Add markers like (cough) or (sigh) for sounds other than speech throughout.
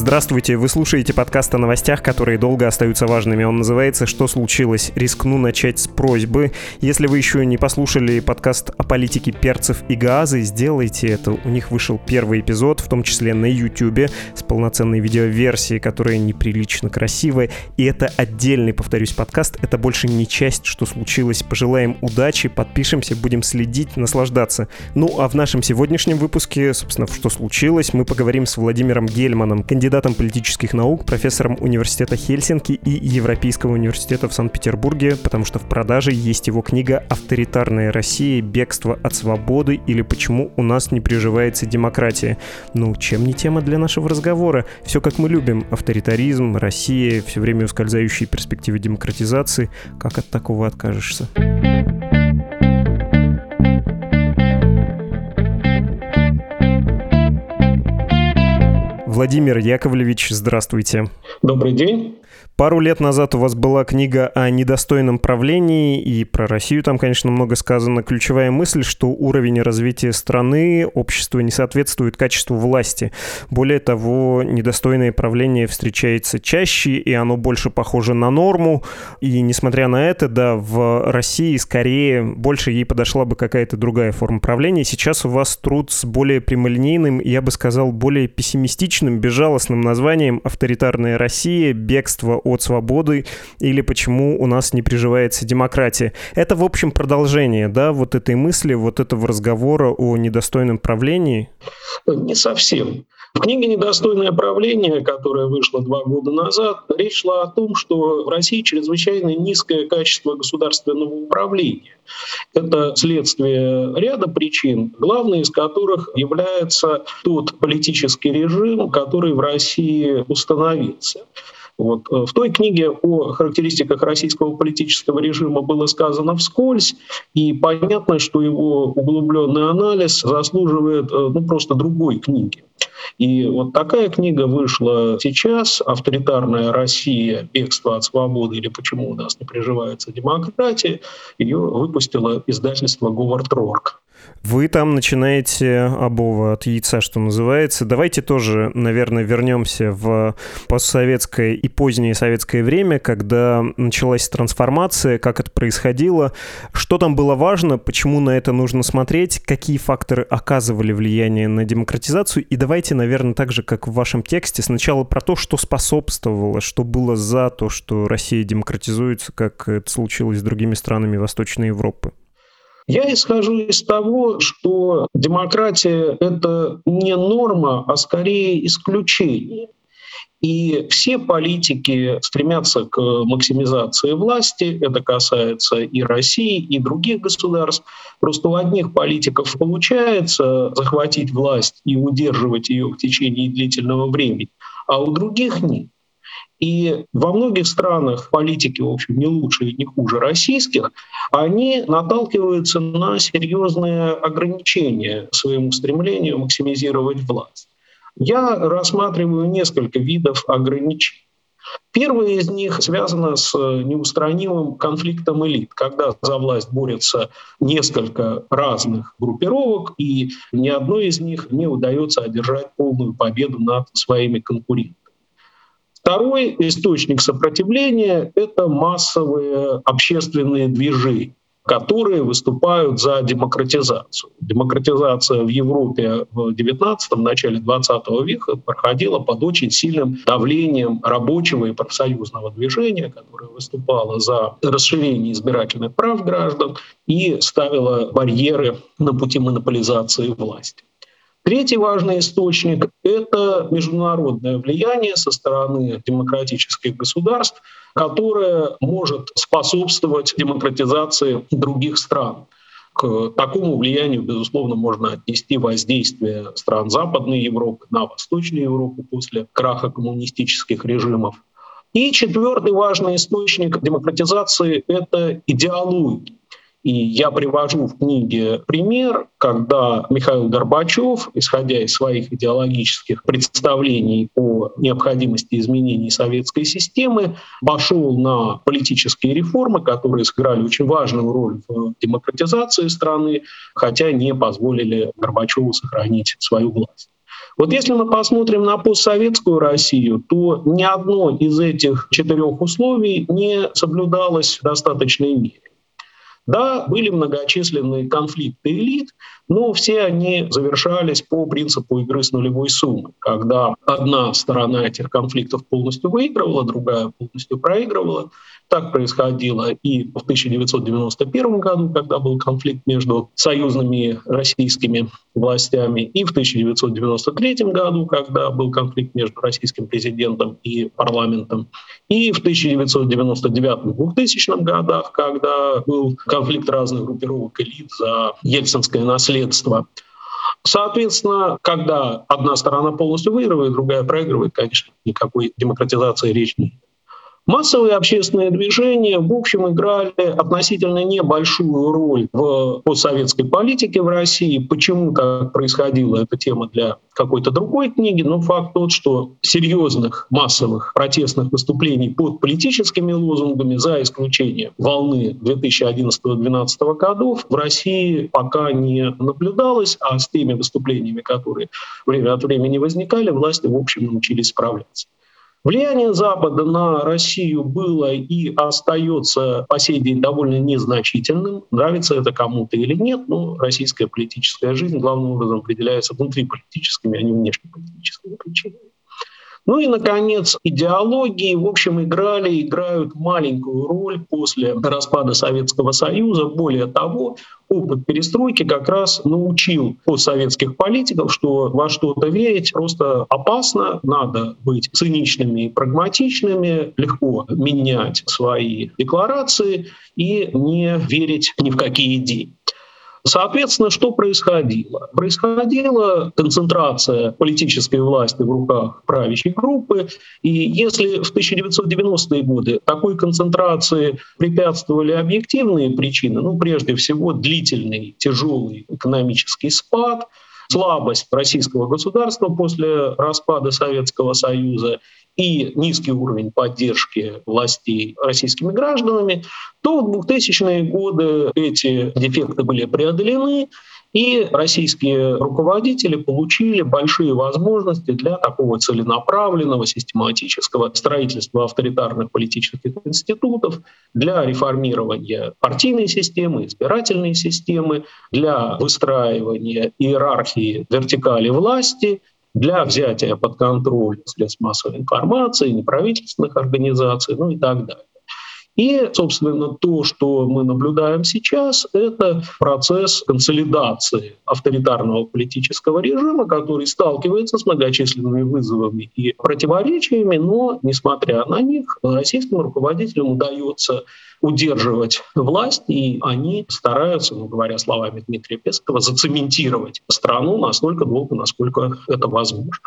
Здравствуйте, вы слушаете подкаст о новостях, которые долго остаются важными. Он называется «Что случилось?». Рискну начать с просьбы. Если вы еще не послушали подкаст о политике перцев и газы, сделайте это. У них вышел первый эпизод, в том числе на YouTube, с полноценной видеоверсией, которая неприлично красивая. И это отдельный, повторюсь, подкаст. Это больше не часть «Что случилось?». Пожелаем удачи, подпишемся, будем следить, наслаждаться. Ну, а в нашем сегодняшнем выпуске, собственно, «Что случилось?», мы поговорим с Владимиром Гельманом, кандидатом кандидатом политических наук, профессором университета Хельсинки и Европейского университета в Санкт-Петербурге, потому что в продаже есть его книга «Авторитарная Россия. Бегство от свободы» или «Почему у нас не приживается демократия». Ну, чем не тема для нашего разговора? Все как мы любим. Авторитаризм, Россия, все время ускользающие перспективы демократизации. Как от такого откажешься? Владимир Яковлевич, здравствуйте. Добрый день. Пару лет назад у вас была книга о недостойном правлении, и про Россию там, конечно, много сказано. Ключевая мысль, что уровень развития страны, общества не соответствует качеству власти. Более того, недостойное правление встречается чаще, и оно больше похоже на норму. И несмотря на это, да, в России скорее больше ей подошла бы какая-то другая форма правления. Сейчас у вас труд с более прямолинейным, я бы сказал, более пессимистичным, безжалостным названием «Авторитарная Россия. Бегство от свободы или почему у нас не приживается демократия. Это, в общем, продолжение, да, вот этой мысли, вот этого разговора о недостойном правлении? Не совсем. В книге «Недостойное правление», которая вышла два года назад, речь шла о том, что в России чрезвычайно низкое качество государственного управления. Это следствие ряда причин, главной из которых является тот политический режим, который в России установился. Вот. Э, в той книге о характеристиках российского политического режима было сказано вскользь, и понятно, что его углубленный анализ заслуживает э, ну, просто другой книги. И вот такая книга вышла сейчас «Авторитарная Россия. Бегство от свободы» или «Почему у нас не приживается демократия». Ее выпустило издательство «Говард Рорк». Вы там начинаете обова от яйца, что называется. Давайте тоже, наверное, вернемся в постсоветское и позднее советское время, когда началась трансформация, как это происходило, что там было важно, почему на это нужно смотреть, какие факторы оказывали влияние на демократизацию. И давайте, наверное, так же, как в вашем тексте, сначала про то, что способствовало, что было за то, что Россия демократизуется, как это случилось с другими странами Восточной Европы. Я исхожу из того, что демократия — это не норма, а скорее исключение. И все политики стремятся к максимизации власти. Это касается и России, и других государств. Просто у одних политиков получается захватить власть и удерживать ее в течение длительного времени, а у других нет. И во многих странах политики, в общем, не лучше и не хуже российских, они наталкиваются на серьезные ограничения своему стремлению максимизировать власть. Я рассматриваю несколько видов ограничений. Первое из них связано с неустранимым конфликтом элит, когда за власть борются несколько разных группировок, и ни одной из них не удается одержать полную победу над своими конкурентами. Второй источник сопротивления — это массовые общественные движения которые выступают за демократизацию. Демократизация в Европе в XIX – начале XX века проходила под очень сильным давлением рабочего и профсоюзного движения, которое выступало за расширение избирательных прав граждан и ставило барьеры на пути монополизации власти. Третий важный источник — это международное влияние со стороны демократических государств, которое может способствовать демократизации других стран. К такому влиянию, безусловно, можно отнести воздействие стран Западной Европы на Восточную Европу после краха коммунистических режимов. И четвертый важный источник демократизации — это идеология. И я привожу в книге пример, когда Михаил Горбачев, исходя из своих идеологических представлений о необходимости изменений советской системы, пошел на политические реформы, которые сыграли очень важную роль в демократизации страны, хотя не позволили Горбачеву сохранить свою власть. Вот если мы посмотрим на постсоветскую Россию, то ни одно из этих четырех условий не соблюдалось в достаточной мере. Да, были многочисленные конфликты элит, но все они завершались по принципу игры с нулевой суммы, когда одна сторона этих конфликтов полностью выигрывала, другая полностью проигрывала. Так происходило и в 1991 году, когда был конфликт между союзными российскими властями, и в 1993 году, когда был конфликт между российским президентом и парламентом, и в 1999-2000 годах, когда был конфликт разных группировок элит за ельцинское наследство. Соответственно, когда одна сторона полностью выигрывает, другая проигрывает, конечно, никакой демократизации речи не идет. Массовые общественные движения, в общем, играли относительно небольшую роль в постсоветской политике в России. Почему так происходило, эта тема для какой-то другой книги, но факт тот, что серьезных массовых протестных выступлений под политическими лозунгами, за исключением волны 2011-2012 годов, в России пока не наблюдалось, а с теми выступлениями, которые время от времени возникали, власти, в общем, научились справляться. Влияние Запада на Россию было и остается по сей день довольно незначительным. Нравится это кому-то или нет, но российская политическая жизнь главным образом определяется внутриполитическими, а не внешнеполитическими причинами. Ну и, наконец, идеологии, в общем, играли, играют маленькую роль после распада Советского Союза. Более того, опыт перестройки как раз научил постсоветских политиков, что во что-то верить просто опасно, надо быть циничными и прагматичными, легко менять свои декларации и не верить ни в какие идеи. Соответственно, что происходило? Происходила концентрация политической власти в руках правящей группы. И если в 1990-е годы такой концентрации препятствовали объективные причины, ну, прежде всего, длительный, тяжелый экономический спад, слабость российского государства после распада Советского Союза и низкий уровень поддержки властей российскими гражданами, то в 2000-е годы эти дефекты были преодолены, и российские руководители получили большие возможности для такого целенаправленного, систематического строительства авторитарных политических институтов, для реформирования партийной системы, избирательной системы, для выстраивания иерархии вертикали власти, для взятия под контроль средств массовой информации, неправительственных организаций, ну и так далее. И, собственно, то, что мы наблюдаем сейчас, это процесс консолидации авторитарного политического режима, который сталкивается с многочисленными вызовами и противоречиями, но, несмотря на них, российским руководителям удается удерживать власть, и они стараются, ну, говоря словами Дмитрия Пескова, зацементировать страну настолько долго, насколько это возможно.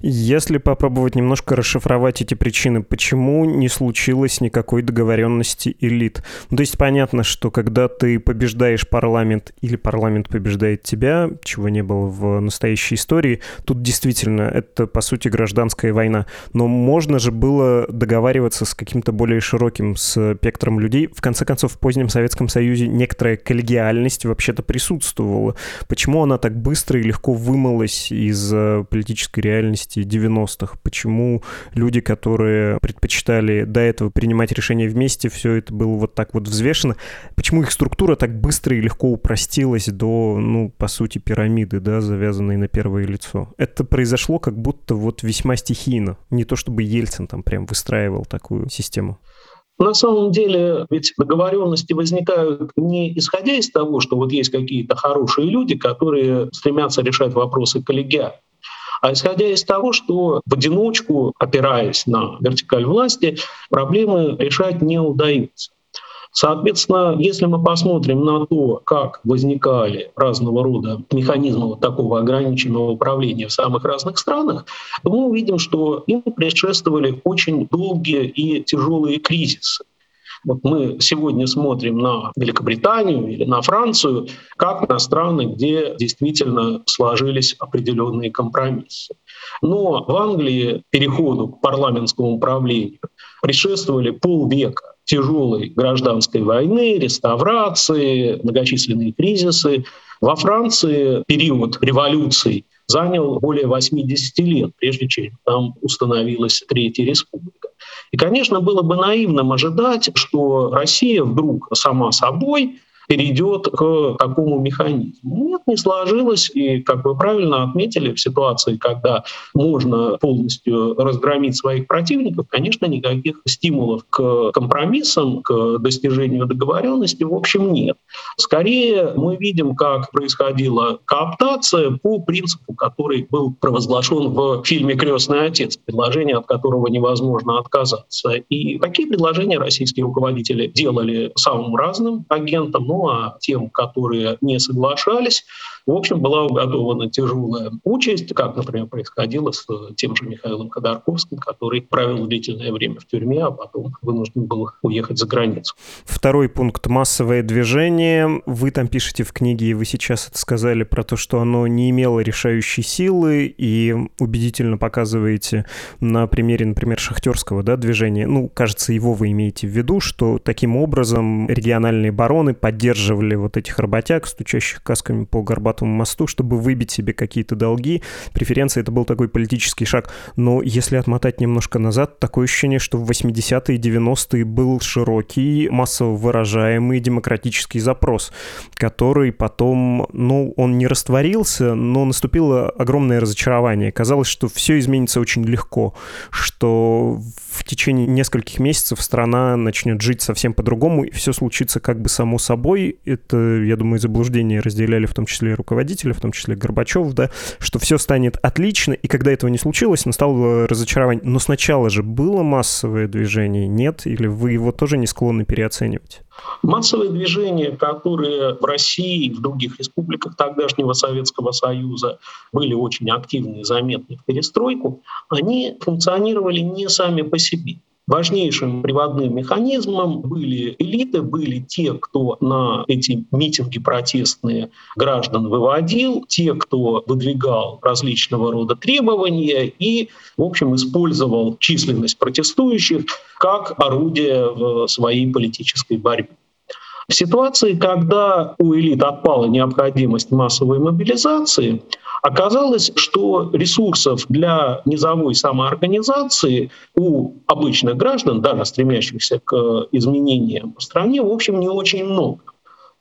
Если попробовать немножко расшифровать эти причины, почему не случилось никакой договоренности элит? Ну, то есть понятно, что когда ты побеждаешь парламент или парламент побеждает тебя, чего не было в настоящей истории, тут действительно это, по сути, гражданская война. Но можно же было договариваться с каким-то более широким спектром людей. В конце концов, в позднем Советском Союзе некоторая коллегиальность вообще-то присутствовала. Почему она так быстро и легко вымылась из э, политической реальности реальности 90-х? Почему люди, которые предпочитали до этого принимать решения вместе, все это было вот так вот взвешено? Почему их структура так быстро и легко упростилась до, ну, по сути, пирамиды, да, завязанной на первое лицо? Это произошло как будто вот весьма стихийно. Не то чтобы Ельцин там прям выстраивал такую систему. На самом деле ведь договоренности возникают не исходя из того, что вот есть какие-то хорошие люди, которые стремятся решать вопросы коллегиально. А исходя из того, что в одиночку, опираясь на вертикаль власти, проблемы решать не удается. Соответственно, если мы посмотрим на то, как возникали разного рода механизмы вот такого ограниченного управления в самых разных странах, то мы увидим, что им предшествовали очень долгие и тяжелые кризисы. Вот мы сегодня смотрим на Великобританию или на Францию, как на страны, где действительно сложились определенные компромиссы. Но в Англии переходу к парламентскому управлению предшествовали полвека тяжелой гражданской войны, реставрации, многочисленные кризисы. Во Франции период революции занял более 80 лет, прежде чем там установилась Третья Республика. И, конечно, было бы наивным ожидать, что Россия вдруг сама собой перейдет к такому механизму. Нет, не сложилось. И, как вы правильно отметили, в ситуации, когда можно полностью разгромить своих противников, конечно, никаких стимулов к компромиссам, к достижению договоренности, в общем, нет. Скорее, мы видим, как происходила кооптация по принципу, который был провозглашен в фильме «Крестный отец», предложение, от которого невозможно отказаться. И такие предложения российские руководители делали самым разным агентам, ну а тем, которые не соглашались, в общем, была уготована тяжелая участь, как, например, происходило с тем же Михаилом Ходорковским, который провел длительное время в тюрьме, а потом вынужден был уехать за границу. Второй пункт — массовое движение. Вы там пишете в книге, и вы сейчас это сказали про то, что оно не имело решающей силы, и убедительно показываете на примере, например, шахтерского да, движения. Ну, кажется, его вы имеете в виду, что таким образом региональные бароны поддерживали вот этих работяг, стучащих касками по горбатому Горбатому мосту, чтобы выбить себе какие-то долги. Преференции — это был такой политический шаг. Но если отмотать немножко назад, такое ощущение, что в 80-е и 90-е был широкий, массово выражаемый демократический запрос, который потом, ну, он не растворился, но наступило огромное разочарование. Казалось, что все изменится очень легко, что в течение нескольких месяцев страна начнет жить совсем по-другому, и все случится как бы само собой. Это, я думаю, заблуждение разделяли в том числе руководители, в том числе Горбачев, да, что все станет отлично, и когда этого не случилось, настало разочарование. Но сначала же было массовое движение, нет? Или вы его тоже не склонны переоценивать? Массовые движения, которые в России и в других республиках тогдашнего Советского Союза были очень активны и заметны в перестройку, они функционировали не сами по себе. Важнейшим приводным механизмом были элиты, были те, кто на эти митинги протестные граждан выводил, те, кто выдвигал различного рода требования и, в общем, использовал численность протестующих как орудие в своей политической борьбе. В ситуации, когда у элит отпала необходимость массовой мобилизации, оказалось, что ресурсов для низовой самоорганизации у обычных граждан, даже стремящихся к изменениям в стране, в общем, не очень много.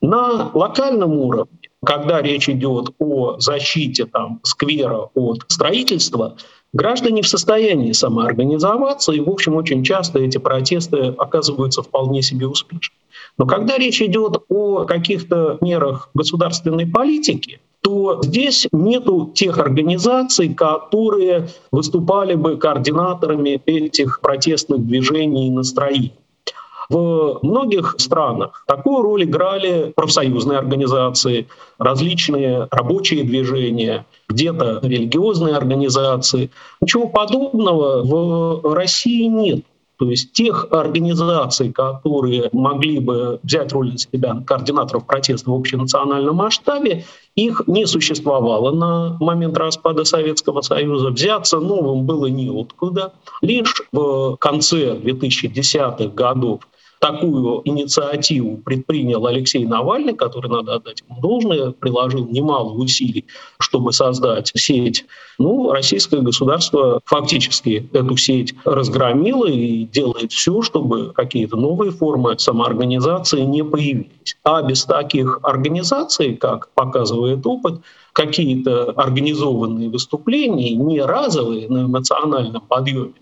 На локальном уровне, когда речь идет о защите там, сквера от строительства, граждане в состоянии самоорганизоваться, и, в общем, очень часто эти протесты оказываются вполне себе успешными. Но когда речь идет о каких-то мерах государственной политики, то здесь нету тех организаций, которые выступали бы координаторами этих протестных движений и настроений. В многих странах такую роль играли профсоюзные организации, различные рабочие движения, где-то религиозные организации. Ничего подобного в России нет. То есть тех организаций, которые могли бы взять роль на себя координаторов протеста в общенациональном масштабе, их не существовало на момент распада Советского Союза. Взяться новым было неоткуда. Лишь в конце 2010-х годов такую инициативу предпринял Алексей Навальный, который, надо отдать ему должное, приложил немало усилий, чтобы создать сеть. Ну, российское государство фактически эту сеть разгромило и делает все, чтобы какие-то новые формы самоорганизации не появились. А без таких организаций, как показывает опыт, какие-то организованные выступления, не разовые на эмоциональном подъеме,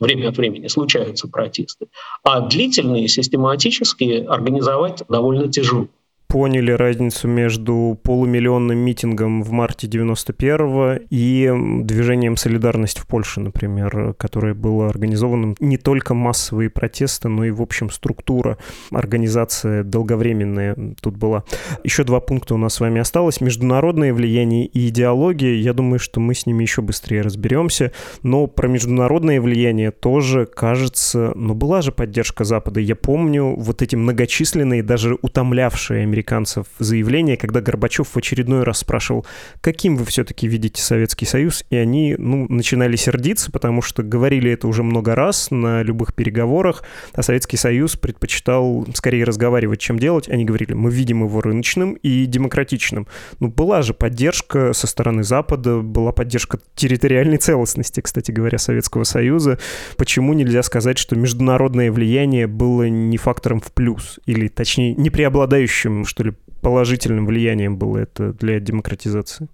время от времени случаются протесты, а длительные, систематические организовать довольно тяжело. Поняли разницу между полумиллионным митингом в марте 91-го и движением «Солидарность» в Польше, например, которое было организовано не только массовые протесты, но и, в общем, структура, организация долговременная тут была. Еще два пункта у нас с вами осталось. Международное влияние и идеология. Я думаю, что мы с ними еще быстрее разберемся. Но про международное влияние тоже, кажется, ну, была же поддержка Запада. Я помню вот эти многочисленные, даже утомлявшие американцев заявления, когда Горбачев в очередной раз спрашивал, каким вы все-таки видите Советский Союз, и они, ну, начинали сердиться, потому что говорили это уже много раз на любых переговорах, а Советский Союз предпочитал скорее разговаривать, чем делать. Они говорили, мы видим его рыночным и демократичным. Ну, была же поддержка со стороны Запада, была поддержка территориальной целостности, кстати говоря, Советского Союза. Почему нельзя сказать, что международное влияние было не фактором в плюс, или, точнее, не преобладающим, что ли, положительным влиянием было это для демократизации?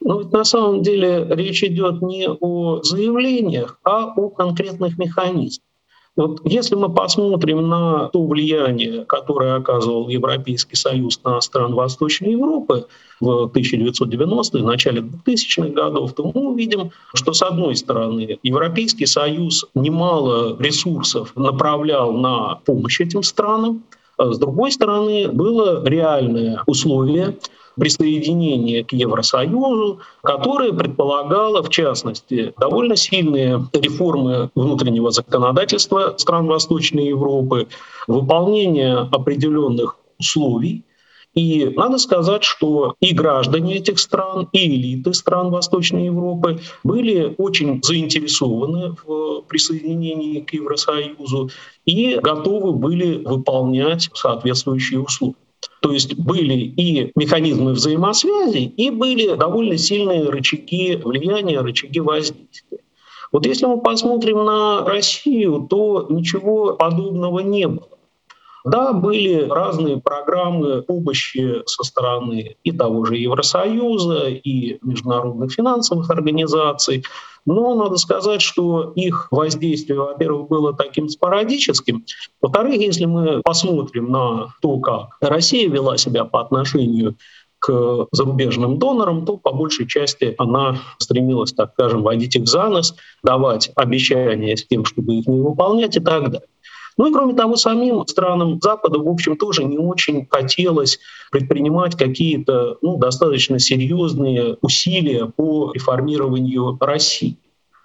Ну, на самом деле речь идет не о заявлениях, а о конкретных механизмах. Вот если мы посмотрим на то влияние, которое оказывал Европейский Союз на страны Восточной Европы в 1990-е, начале 2000-х годов, то мы увидим, что, с одной стороны, Европейский Союз немало ресурсов направлял на помощь этим странам, с другой стороны, было реальное условие присоединения к Евросоюзу, которое предполагало, в частности, довольно сильные реформы внутреннего законодательства стран Восточной Европы, выполнение определенных условий, и надо сказать, что и граждане этих стран, и элиты стран Восточной Европы были очень заинтересованы в присоединении к Евросоюзу и готовы были выполнять соответствующие условия. То есть были и механизмы взаимосвязи, и были довольно сильные рычаги влияния, рычаги воздействия. Вот если мы посмотрим на Россию, то ничего подобного не было. Да, были разные программы помощи со стороны и того же Евросоюза, и международных финансовых организаций, но надо сказать, что их воздействие, во-первых, было таким спорадическим. Во-вторых, если мы посмотрим на то, как Россия вела себя по отношению к зарубежным донорам, то по большей части она стремилась, так скажем, водить их за нос, давать обещания с тем, чтобы их не выполнять и так далее. Ну и кроме того, самим странам Запада, в общем, тоже не очень хотелось предпринимать какие-то ну, достаточно серьезные усилия по реформированию России.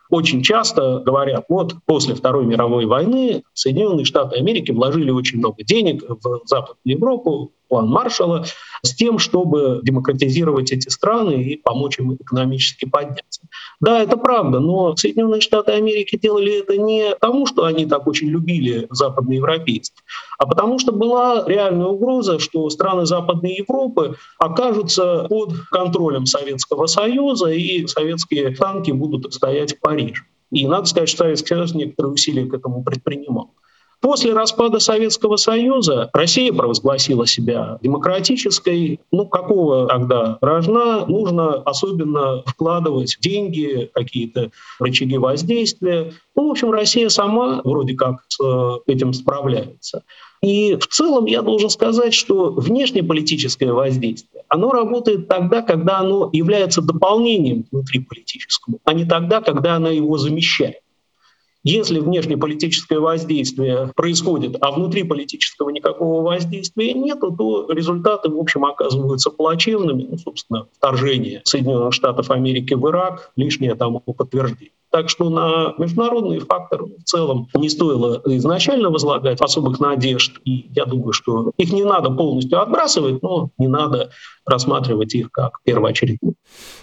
Очень часто говорят, вот после Второй мировой войны Соединенные Штаты Америки вложили очень много денег в Западную Европу, план Маршалла, с тем, чтобы демократизировать эти страны и помочь им экономически подняться. Да, это правда, но Соединенные Штаты Америки делали это не потому, что они так очень любили западноевропейцев, а потому что была реальная угроза, что страны Западной Европы окажутся под контролем Советского Союза, и советские танки будут стоять в Париже. И надо сказать, что Советский Союз некоторые усилия к этому предпринимал. После распада Советского Союза Россия провозгласила себя демократической. Ну, какого тогда рожна нужно особенно вкладывать деньги, какие-то рычаги воздействия. Ну, в общем, Россия сама вроде как с этим справляется. И в целом я должен сказать, что внешнеполитическое воздействие, оно работает тогда, когда оно является дополнением внутриполитическому, а не тогда, когда оно его замещает. Если внешнеполитическое воздействие происходит, а внутриполитического никакого воздействия нет, то результаты, в общем, оказываются плачевными. Ну, собственно, вторжение Соединенных Штатов Америки в Ирак — лишнее тому подтверждение. Так что на международные факторы в целом не стоило изначально возлагать особых надежд. И я думаю, что их не надо полностью отбрасывать, но не надо рассматривать их как первоочередные.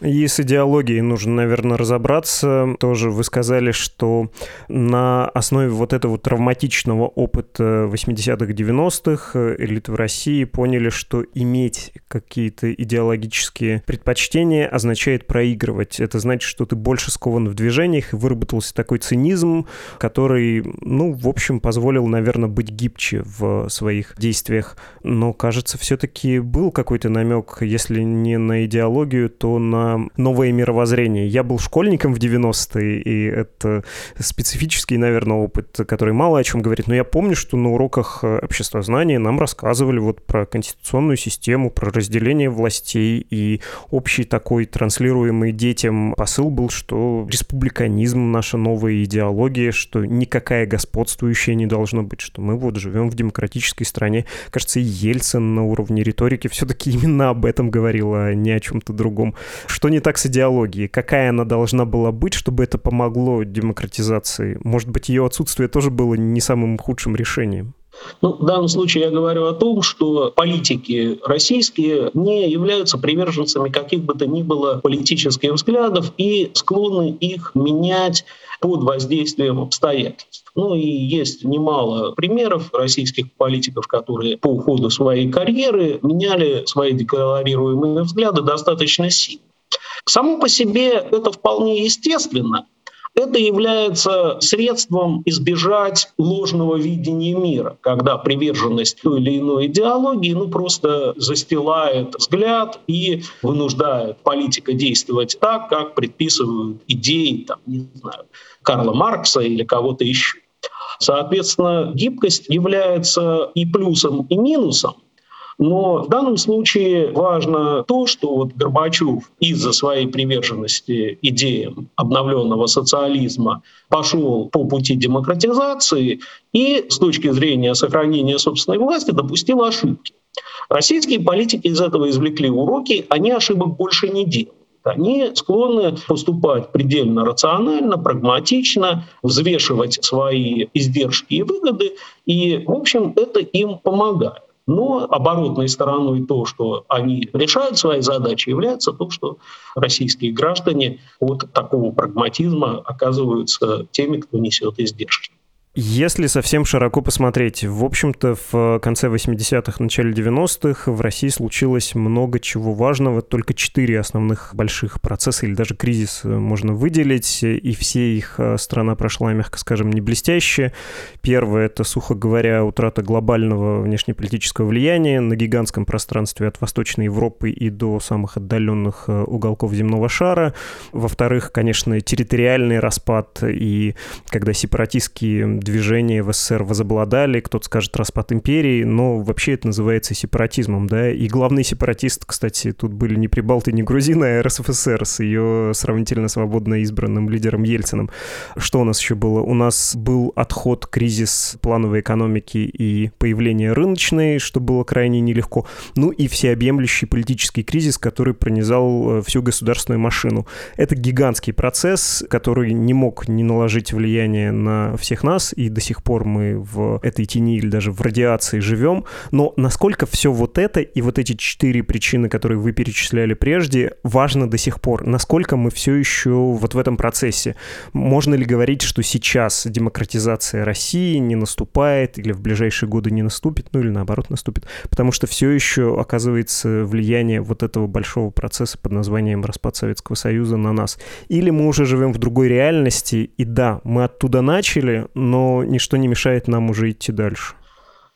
И с идеологией нужно, наверное, разобраться. Тоже вы сказали, что на основе вот этого травматичного опыта 80-х, 90-х элиты в России поняли, что иметь какие-то идеологические предпочтения означает проигрывать. Это значит, что ты больше скован в движении, названиях, и выработался такой цинизм, который, ну, в общем, позволил, наверное, быть гибче в своих действиях. Но, кажется, все-таки был какой-то намек, если не на идеологию, то на новое мировоззрение. Я был школьником в 90-е, и это специфический, наверное, опыт, который мало о чем говорит. Но я помню, что на уроках обществознания нам рассказывали вот про конституционную систему, про разделение властей, и общий такой транслируемый детям посыл был, что республиканизм — наша новая идеология, что никакая господствующая не должна быть, что мы вот живем в демократической стране. Кажется, Ельцин на уровне риторики все-таки (laughs) именно об этом говорил, а не о чем-то другом. Что не так с идеологией? Какая она должна была быть, чтобы это помогло демократизации? Может быть, ее отсутствие тоже было не самым худшим решением? Ну, в данном случае я говорю о том, что политики российские не являются приверженцами каких бы то ни было политических взглядов и склонны их менять под воздействием обстоятельств. Ну и есть немало примеров российских политиков, которые по уходу своей карьеры меняли свои декларируемые взгляды достаточно сильно. Само по себе это вполне естественно, это является средством избежать ложного видения мира, когда приверженность той или иной идеологии ну, просто застилает взгляд и вынуждает политика действовать так, как предписывают идеи, там, не знаю, Карла Маркса или кого-то еще. Соответственно, гибкость является и плюсом, и минусом. Но в данном случае важно то, что вот Горбачев из-за своей приверженности идеям обновленного социализма пошел по пути демократизации и с точки зрения сохранения собственной власти допустил ошибки. Российские политики из этого извлекли уроки, они ошибок больше не делают. Они склонны поступать предельно рационально, прагматично, взвешивать свои издержки и выгоды, и, в общем, это им помогает. Но оборотной стороной то, что они решают свои задачи, является то, что российские граждане от такого прагматизма оказываются теми, кто несет издержки. Если совсем широко посмотреть, в общем-то, в конце 80-х, начале 90-х в России случилось много чего важного. Только четыре основных больших процесса или даже кризис можно выделить, и все их э, страна прошла, мягко скажем, не блестяще. Первое — это, сухо говоря, утрата глобального внешнеполитического влияния на гигантском пространстве от Восточной Европы и до самых отдаленных э, уголков земного шара. Во-вторых, конечно, территориальный распад, и когда сепаратистские движения в СССР возобладали, кто-то скажет распад империи, но вообще это называется сепаратизмом, да, и главный сепаратист, кстати, тут были не прибалты, не грузины, а РСФСР с ее сравнительно свободно избранным лидером Ельциным. Что у нас еще было? У нас был отход, кризис плановой экономики и появление рыночной, что было крайне нелегко, ну и всеобъемлющий политический кризис, который пронизал э, всю государственную машину. Это гигантский процесс, который не мог не наложить влияние на всех и до сих пор мы в этой тени или даже в радиации живем. Но насколько все вот это и вот эти четыре причины, которые вы перечисляли прежде, важно до сих пор? Насколько мы все еще вот в этом процессе? Можно ли говорить, что сейчас демократизация России не наступает или в ближайшие годы не наступит, ну или наоборот наступит? Потому что все еще оказывается влияние вот этого большого процесса под названием распад Советского Союза на нас. Или мы уже живем в другой реальности, и да, мы оттуда начали, но ничто не мешает нам уже идти дальше.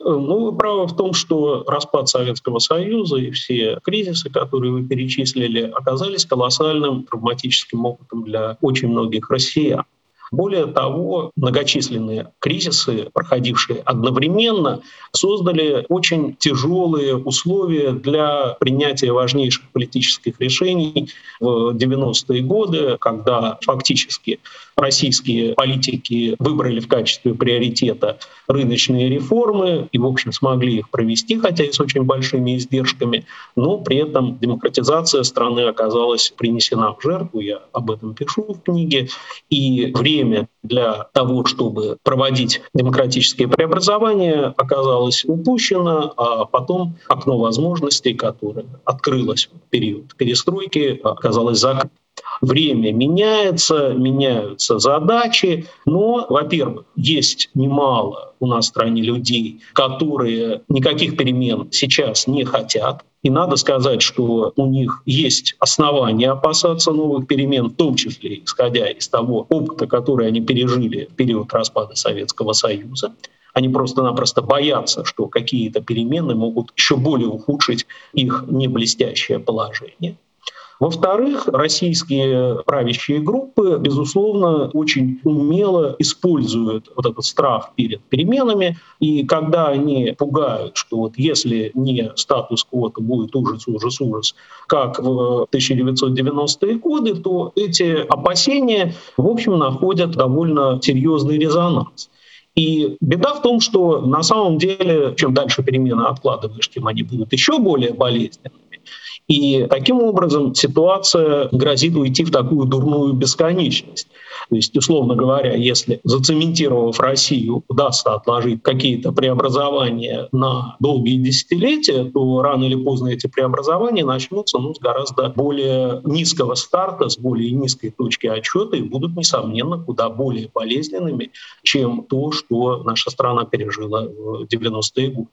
Ну, вы правы в том, что распад Советского Союза и все кризисы, которые вы перечислили, оказались колоссальным травматическим опытом для очень многих россиян. Более того, многочисленные кризисы, проходившие одновременно, создали очень тяжелые условия для принятия важнейших политических решений в 90-е годы, когда фактически российские политики выбрали в качестве приоритета рыночные реформы и, в общем, смогли их провести, хотя и с очень большими издержками, но при этом демократизация страны оказалась принесена в жертву, я об этом пишу в книге, и время для того, чтобы проводить демократические преобразования, оказалось упущено, а потом окно возможностей, которое открылось в период перестройки, оказалось закрыто. Время меняется, меняются задачи, но, во-первых, есть немало у нас в стране людей, которые никаких перемен сейчас не хотят. И надо сказать, что у них есть основания опасаться новых перемен, в том числе исходя из того опыта, который они пережили в период распада Советского Союза. Они просто-напросто боятся, что какие-то перемены могут еще более ухудшить их неблестящее положение. Во-вторых, российские правящие группы, безусловно, очень умело используют вот этот страх перед переменами. И когда они пугают, что вот если не статус-кво, то будет ужас, ужас, ужас, как в 1990-е годы, то эти опасения, в общем, находят довольно серьезный резонанс. И беда в том, что на самом деле, чем дальше перемены откладываешь, тем они будут еще более болезненными. И таким образом ситуация грозит уйти в такую дурную бесконечность. То есть, условно говоря, если зацементировав Россию, удастся отложить какие-то преобразования на долгие десятилетия, то рано или поздно эти преобразования начнутся ну, с гораздо более низкого старта, с более низкой точки отчета и будут, несомненно, куда более болезненными, чем то, что наша страна пережила в 90-е годы.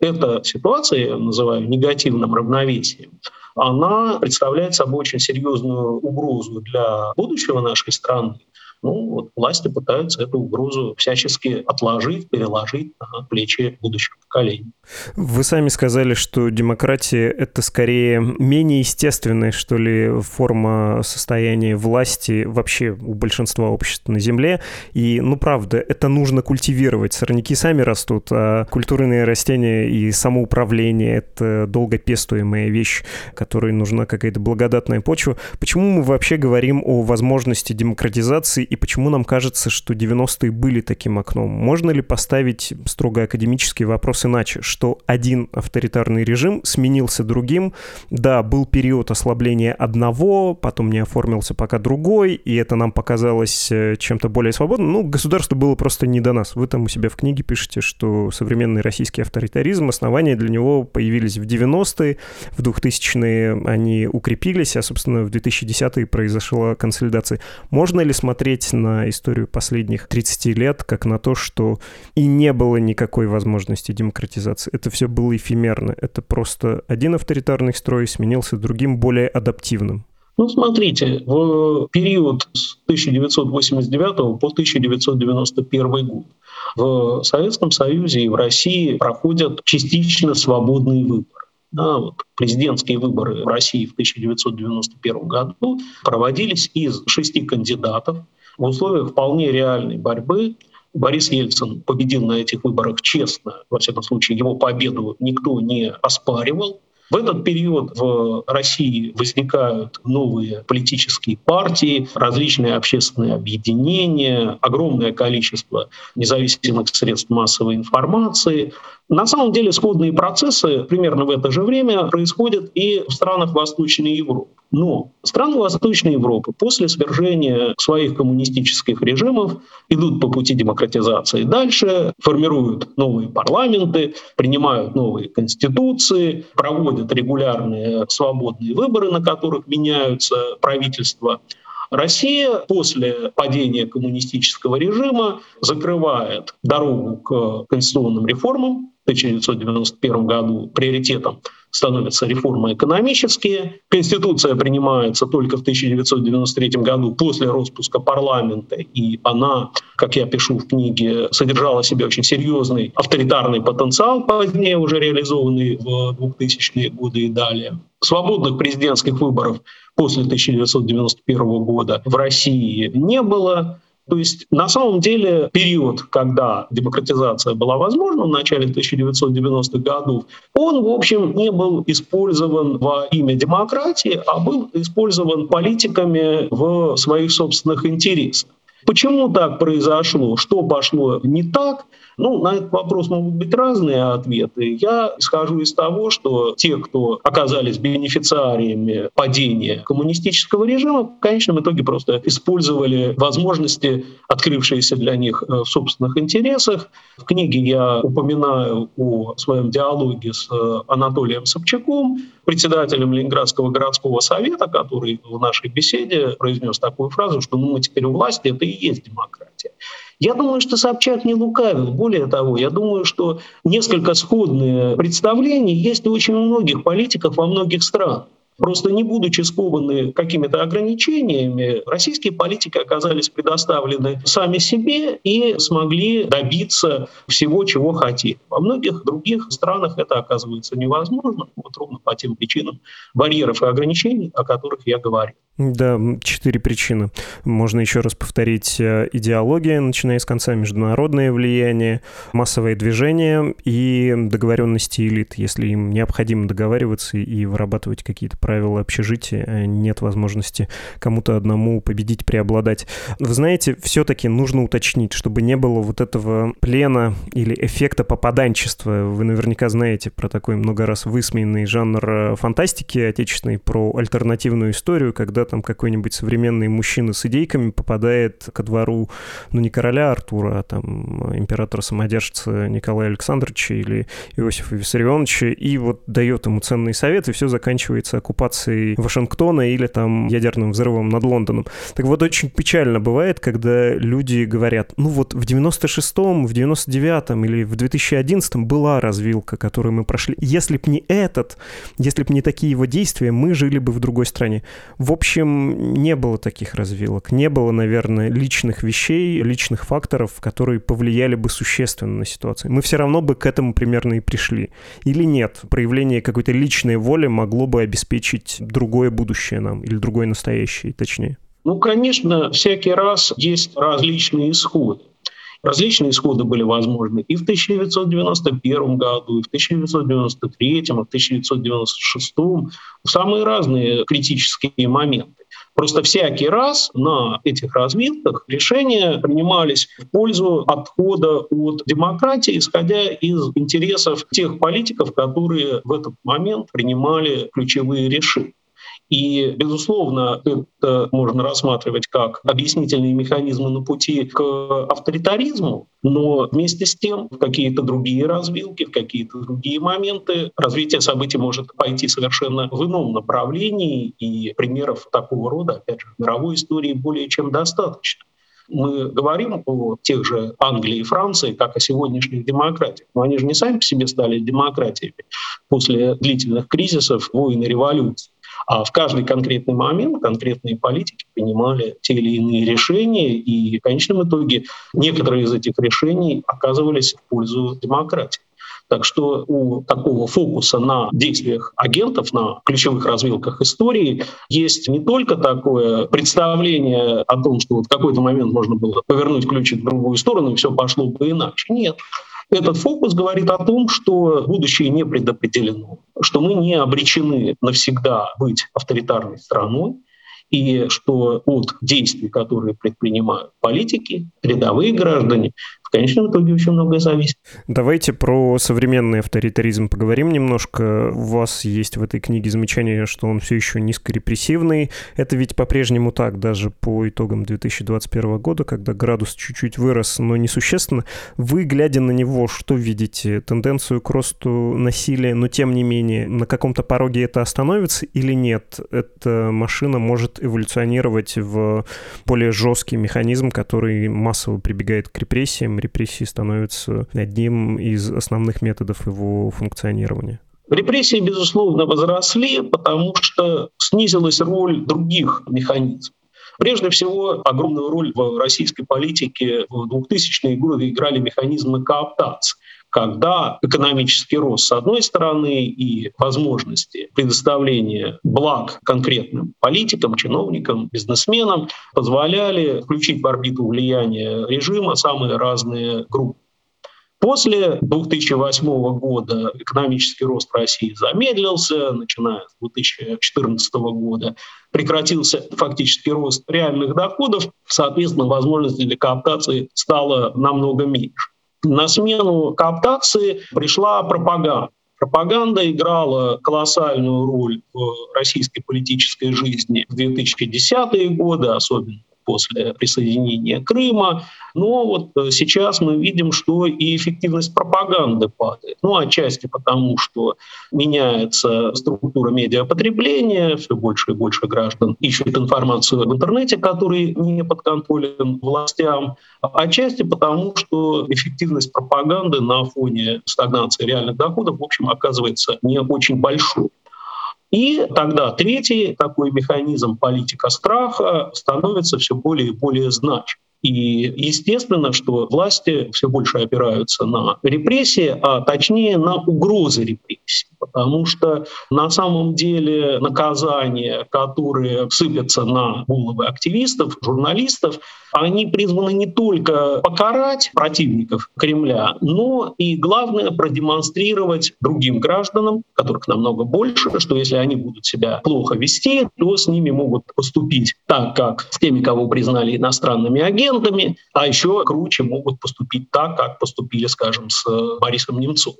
Эта ситуация, я называю негативным равновесием, она представляет собой очень серьезную угрозу для будущего нашей страны, ну, вот власти пытаются эту угрозу всячески отложить, переложить на плечи будущих поколений. Вы сами сказали, что демократия — это скорее менее естественная, что ли, форма состояния власти вообще у большинства обществ на Земле. И, ну, правда, это нужно культивировать. Сорняки сами растут, а культурные растения и самоуправление — это долгопестуемая вещь, которой нужна какая-то благодатная почва. Почему мы вообще говорим о возможности демократизации и почему нам кажется, что 90-е были таким окном? Можно ли поставить строго академический вопрос иначе, что один авторитарный режим сменился другим? Да, был период ослабления одного, потом не оформился пока другой, и это нам показалось э, чем-то более свободным. Ну, государство было просто не до нас. Вы там у себя в книге пишете, что современный российский авторитаризм, основания для него появились в 90-е, в 2000-е они укрепились, а, собственно, в 2010-е произошла консолидация. Можно ли смотреть смотреть на историю последних 30 лет как на то, что и не было никакой возможности демократизации. Это все было эфемерно. Это просто один авторитарный строй сменился другим, более адаптивным. Ну, смотрите, в период с 1989 по 1991 год в Советском Союзе и в России проходят частично свободные выборы. Да, вот президентские выборы в России в 1991 году проводились из шести кандидатов, в условиях вполне реальной борьбы Борис Ельцин победил на этих выборах честно. Во всяком случае, его победу никто не оспаривал. В этот период в России возникают новые политические партии, различные общественные объединения, огромное количество независимых средств массовой информации. На самом деле сходные процессы примерно в это же время происходят и в странах Восточной Европы. Но страны Восточной Европы после свержения своих коммунистических режимов идут по пути демократизации дальше, формируют новые парламенты, принимают новые конституции, проводят регулярные свободные выборы, на которых меняются правительства. Россия после падения коммунистического режима закрывает дорогу к конституционным реформам. В 1991 году приоритетом становятся реформы экономические. Конституция принимается только в 1993 году после распуска парламента, и она, как я пишу в книге, содержала в себе очень серьезный авторитарный потенциал, позднее уже реализованный в 2000-е годы и далее. Свободных президентских выборов после 1991 года в России не было. То есть на самом деле период, когда демократизация была возможна в начале 1990-х годов, он, в общем, не был использован во имя демократии, а был использован политиками в своих собственных интересах. Почему так произошло? Что пошло не так? Ну, на этот вопрос могут быть разные ответы. Я исхожу из того, что те, кто оказались бенефициариями падения коммунистического режима, в конечном итоге просто использовали возможности, открывшиеся для них э, в собственных интересах. В книге я упоминаю о своем диалоге с э, Анатолием Собчаком, председателем Ленинградского городского совета, который в нашей беседе произнес такую фразу, что ну, мы теперь у власти, это и есть демократия. Я думаю, что Собчак не лукавил. Более того, я думаю, что несколько сходные представления есть у очень многих политиков во многих странах. Просто не будучи скованы какими-то ограничениями, российские политики оказались предоставлены сами себе и смогли добиться всего, чего хотели. Во многих других странах это оказывается невозможно, вот ровно по тем причинам барьеров и ограничений, о которых я говорил. Да, четыре причины. Можно еще раз повторить э, идеология, начиная с конца международное влияние, массовое движение и договоренности элит. Если им необходимо договариваться и вырабатывать какие-то правила общежития, э, нет возможности кому-то одному победить, преобладать. Вы знаете, все-таки нужно уточнить, чтобы не было вот этого плена или эффекта попаданчества. Вы наверняка знаете про такой много раз высмеянный жанр э, фантастики отечественной, про альтернативную историю, когда там какой-нибудь современный мужчина с идейками попадает ко двору, ну, не короля Артура, а там императора-самодержца Николая Александровича или Иосифа Виссарионовича, и вот дает ему ценные советы, и все заканчивается оккупацией Вашингтона или там ядерным взрывом над Лондоном. Так вот, очень печально бывает, когда люди говорят, ну вот в 96-м, в 99-м или в 2011-м была развилка, которую мы прошли. Если б не этот, если б не такие его действия, мы жили бы в другой стране. В общем, не было таких развилок. Не было, наверное, личных вещей, личных факторов, которые повлияли бы существенно на ситуацию. Мы все равно бы к этому примерно и пришли. Или нет? Проявление какой-то личной воли могло бы обеспечить другое будущее нам, или другое настоящее, точнее. Ну, конечно, всякий раз есть различные исходы. Различные исходы были возможны и в 1991 году, и в 1993, и в 1996, в самые разные критические моменты. Просто всякий раз на этих развилках решения принимались в пользу отхода от демократии, исходя из интересов тех политиков, которые в этот момент принимали ключевые решения. И, безусловно, это можно рассматривать как объяснительные механизмы на пути к авторитаризму, но вместе с тем в какие-то другие развилки, в какие-то другие моменты развитие событий может пойти совершенно в ином направлении, и примеров такого рода, опять же, в мировой истории более чем достаточно мы говорим о тех же Англии и Франции, как о сегодняшних демократиях. Но они же не сами по себе стали демократиями после длительных кризисов, войн и революций. А в каждый конкретный момент конкретные политики принимали те или иные решения, и в конечном итоге некоторые из этих решений оказывались в пользу демократии. Так что у такого фокуса на действиях агентов, на ключевых развилках истории есть не только такое представление о том, что вот в какой-то момент можно было повернуть ключик в другую сторону, и все пошло бы иначе. Нет. Этот фокус говорит о том, что будущее не предопределено, что мы не обречены навсегда быть авторитарной страной, и что от действий, которые предпринимают политики, рядовые граждане, в конечном итоге очень многое зависит. Давайте про современный авторитаризм поговорим немножко. У вас есть в этой книге замечание, что он все еще низкорепрессивный. Это ведь по-прежнему так, даже по итогам 2021 года, когда градус чуть-чуть вырос, но несущественно. Вы, глядя на него, что видите? Тенденцию к росту насилия, но тем не менее, на каком-то пороге это остановится или нет? Эта машина может эволюционировать в более жесткий механизм, который массово прибегает к репрессиям, репрессии становятся одним из основных методов его функционирования? Репрессии, безусловно, возросли, потому что снизилась роль других механизмов. Прежде всего, огромную роль в российской политике в 2000-е годы играли механизмы кооптации когда экономический рост с одной стороны и возможности предоставления благ конкретным политикам, чиновникам, бизнесменам позволяли включить в орбиту влияния режима самые разные группы. После 2008 года экономический рост России замедлился, начиная с 2014 года прекратился фактически рост реальных доходов, соответственно, возможности для кооптации стало намного меньше. На смену кооптации пришла пропаганда. Пропаганда играла колоссальную роль в российской политической жизни в 2010-е годы, особенно после присоединения Крыма. Но вот э, сейчас мы видим, что и эффективность пропаганды падает. Ну, отчасти потому, что меняется структура медиапотребления, все больше и больше граждан ищут информацию в интернете, который не подконтролен властям. Отчасти потому, что эффективность пропаганды на фоне стагнации реальных доходов, в общем, оказывается не очень большой. И тогда третий такой механизм политика страха становится все более и более значимым. И естественно, что власти все больше опираются на репрессии, а точнее на угрозы репрессий. Потому что на самом деле наказания, которые сыпятся на головы активистов, журналистов, они призваны не только покарать противников Кремля, но и, главное, продемонстрировать другим гражданам, которых намного больше, что если они будут себя плохо вести, то с ними могут поступить так, как с теми, кого признали иностранными агентами, а еще круче могут поступить так, как поступили, скажем, с Борисом Немцовым.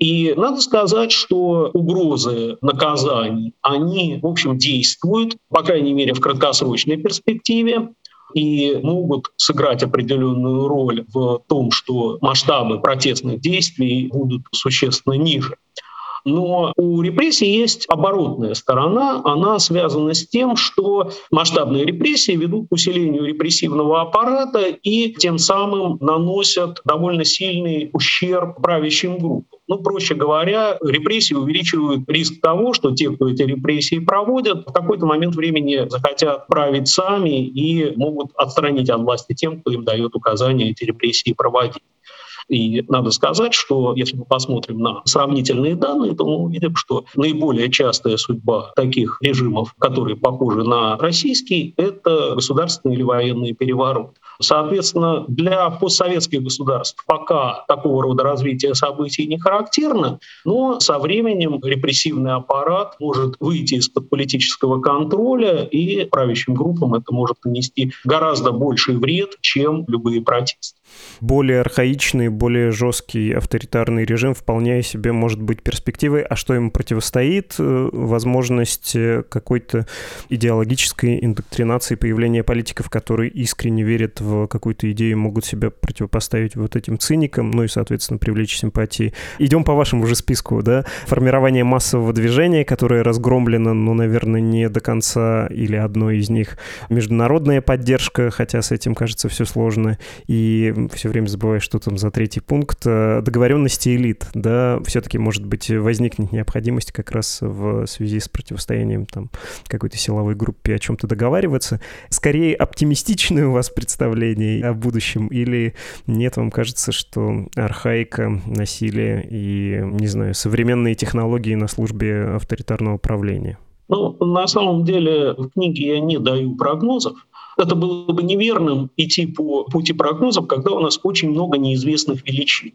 И надо сказать, что угрозы наказаний, они, в общем, действуют, по крайней мере, в краткосрочной перспективе и могут сыграть определенную роль в том, что масштабы протестных действий будут существенно ниже. Но у репрессий есть оборотная сторона. Она связана с тем, что масштабные репрессии ведут к усилению репрессивного аппарата и тем самым наносят довольно сильный ущерб правящим группам. Ну, проще говоря, репрессии увеличивают риск того, что те, кто эти репрессии проводят, в какой-то момент времени захотят править сами и могут отстранить от власти тем, кто им дает указания эти репрессии проводить. И надо сказать, что если мы посмотрим на сравнительные данные, то мы увидим, что наиболее частая судьба таких режимов, которые похожи на российский, это государственный или военный переворот. Соответственно, для постсоветских государств пока такого рода развитие событий не характерно, но со временем репрессивный аппарат может выйти из-под политического контроля, и правящим группам это может нанести гораздо больший вред, чем любые протесты. Более архаичный, более жесткий авторитарный режим вполне себе может быть перспективой. А что ему противостоит? Э, возможность э, какой-то идеологической индоктринации, появления политиков, которые искренне верят в какую-то идею, могут себя противопоставить вот этим циникам, ну и, соответственно, привлечь симпатии. Идем по вашему же списку, да? Формирование массового движения, которое разгромлено, ну, наверное, не до конца или одно из них. Международная поддержка, хотя с этим, кажется, все сложно. И все время забываю, что там за третий пункт. Э, договоренности элит, да, все-таки, может быть, возникнет необходимость как раз в связи с противостоянием там какой-то силовой группе о чем-то договариваться. Скорее, оптимистичное у вас представление о будущем или нет, вам кажется, что архаика, насилие и, не знаю, современные технологии на службе авторитарного правления? Ну, на самом деле в книге я не даю прогнозов, это было бы неверным идти по пути прогнозов, когда у нас очень много неизвестных величин.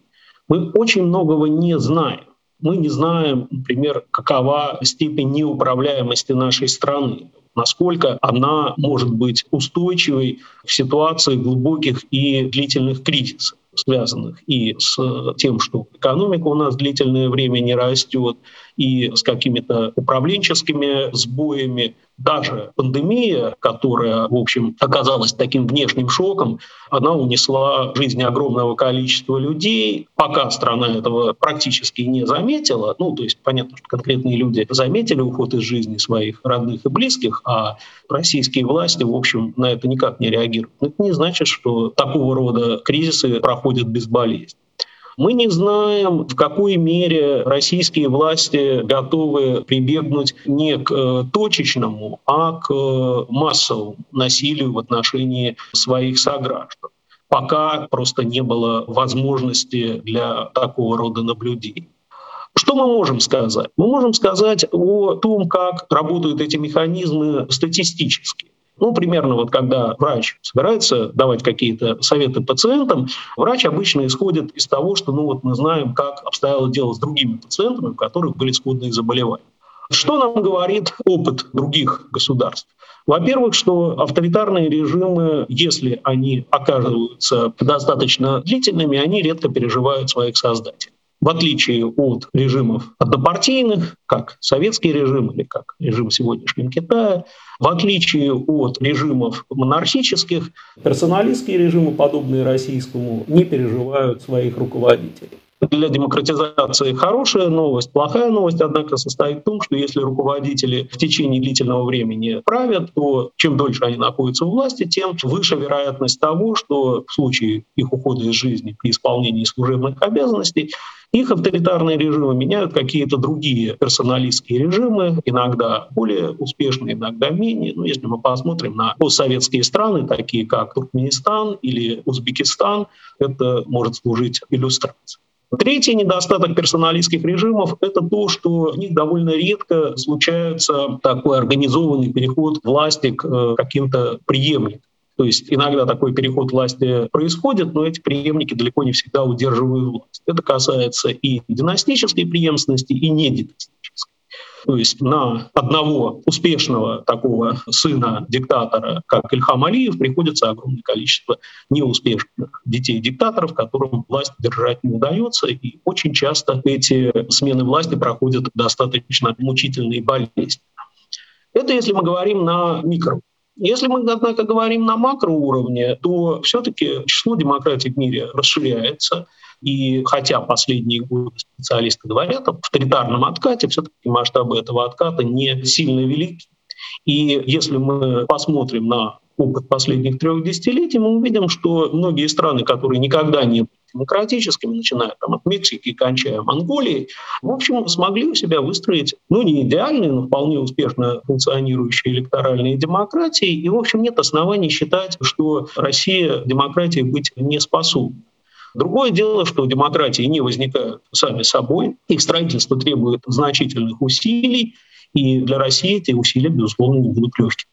Мы очень многого не знаем. Мы не знаем, например, какова степень неуправляемости нашей страны, насколько она может быть устойчивой в ситуации глубоких и длительных кризисов связанных и с тем, что экономика у нас длительное время не растет, и с какими-то управленческими сбоями, даже пандемия, которая, в общем, оказалась таким внешним шоком, она унесла жизни огромного количества людей. Пока страна этого практически не заметила, ну, то есть понятно, что конкретные люди заметили уход из жизни своих родных и близких, а российские власти, в общем, на это никак не реагируют. Это не значит, что такого рода кризисы проходят безболезненно. Мы не знаем, в какой мере российские власти готовы прибегнуть не к э, точечному, а к э, массовому насилию в отношении своих сограждан. Пока просто не было возможности для такого рода наблюдений. Что мы можем сказать? Мы можем сказать о том, как работают эти механизмы статистически. Ну, примерно вот когда врач собирается давать какие-то советы пациентам, врач обычно исходит из того, что ну вот мы знаем, как обстояло дело с другими пациентами, у которых были сходные заболевания. Что нам говорит опыт других государств? Во-первых, что авторитарные режимы, если они оказываются достаточно длительными, они редко переживают своих создателей в отличие от режимов однопартийных, как советский режим или как режим в сегодняшнем Китае, в отличие от режимов монархических, персоналистские режимы, подобные российскому, не переживают своих руководителей для демократизации хорошая новость. Плохая новость, однако, состоит в том, что если руководители в течение длительного времени правят, то чем дольше они находятся у власти, тем выше вероятность того, что в случае их ухода из жизни при исполнении служебных обязанностей их авторитарные режимы меняют какие-то другие персоналистские режимы, иногда более успешные, иногда менее. Но если мы посмотрим на постсоветские страны, такие как Туркменистан или Узбекистан, это может служить иллюстрацией. Третий недостаток персоналистских режимов – это то, что у них довольно редко случается такой организованный переход власти к э, каким-то преемникам. То есть иногда такой переход власти происходит, но эти преемники далеко не всегда удерживают власть. Это касается и династической преемственности, и нединастической. То есть на одного успешного такого сына диктатора, как Ильхам Алиев, приходится огромное количество неуспешных детей-диктаторов, которым власть держать не удается. И очень часто эти смены власти проходят достаточно мучительные болезни. Это если мы говорим на микро если мы, однако, говорим на макроуровне, то все-таки число демократий в мире расширяется. И хотя последние годы специалисты говорят об авторитарном откате, все-таки масштабы этого отката не сильно велики. И если мы посмотрим на опыт последних трех десятилетий, мы увидим, что многие страны, которые никогда не были демократическими, начиная там, от Мексики кончая Монголией, в общем, смогли у себя выстроить, ну, не идеальные, но вполне успешно функционирующие электоральные демократии. И, в общем, нет оснований считать, что Россия демократией быть не способна. Другое дело, что демократии не возникают сами собой, их строительство требует значительных усилий, и для России эти усилия, безусловно, не будут легкими.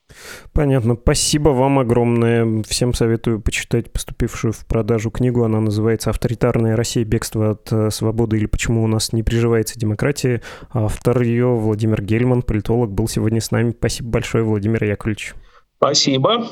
Понятно. Спасибо вам огромное. Всем советую почитать поступившую в продажу книгу. Она называется «Авторитарная Россия. Бегство от э, свободы или почему у нас не приживается демократия». Автор ее Владимир Гельман, политолог, был сегодня с нами. Спасибо большое, Владимир Яковлевич. Спасибо.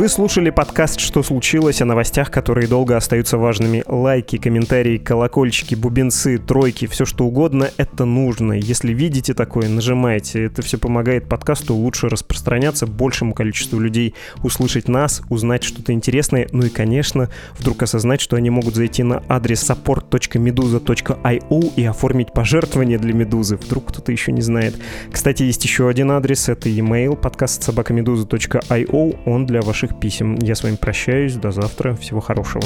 Вы слушали подкаст «Что случилось?» о новостях, которые долго остаются важными. Лайки, комментарии, колокольчики, бубенцы, тройки, все что угодно — это нужно. Если видите такое, нажимайте. Это все помогает подкасту лучше распространяться, большему количеству людей услышать нас, узнать что-то интересное, ну и, конечно, вдруг осознать, что они могут зайти на адрес support.meduza.io и оформить пожертвование для Медузы. Вдруг кто-то еще не знает. Кстати, есть еще один адрес — это e-mail подкаст собакамедуза.io. Он для ваших писем. Я с вами прощаюсь. До завтра. Всего хорошего.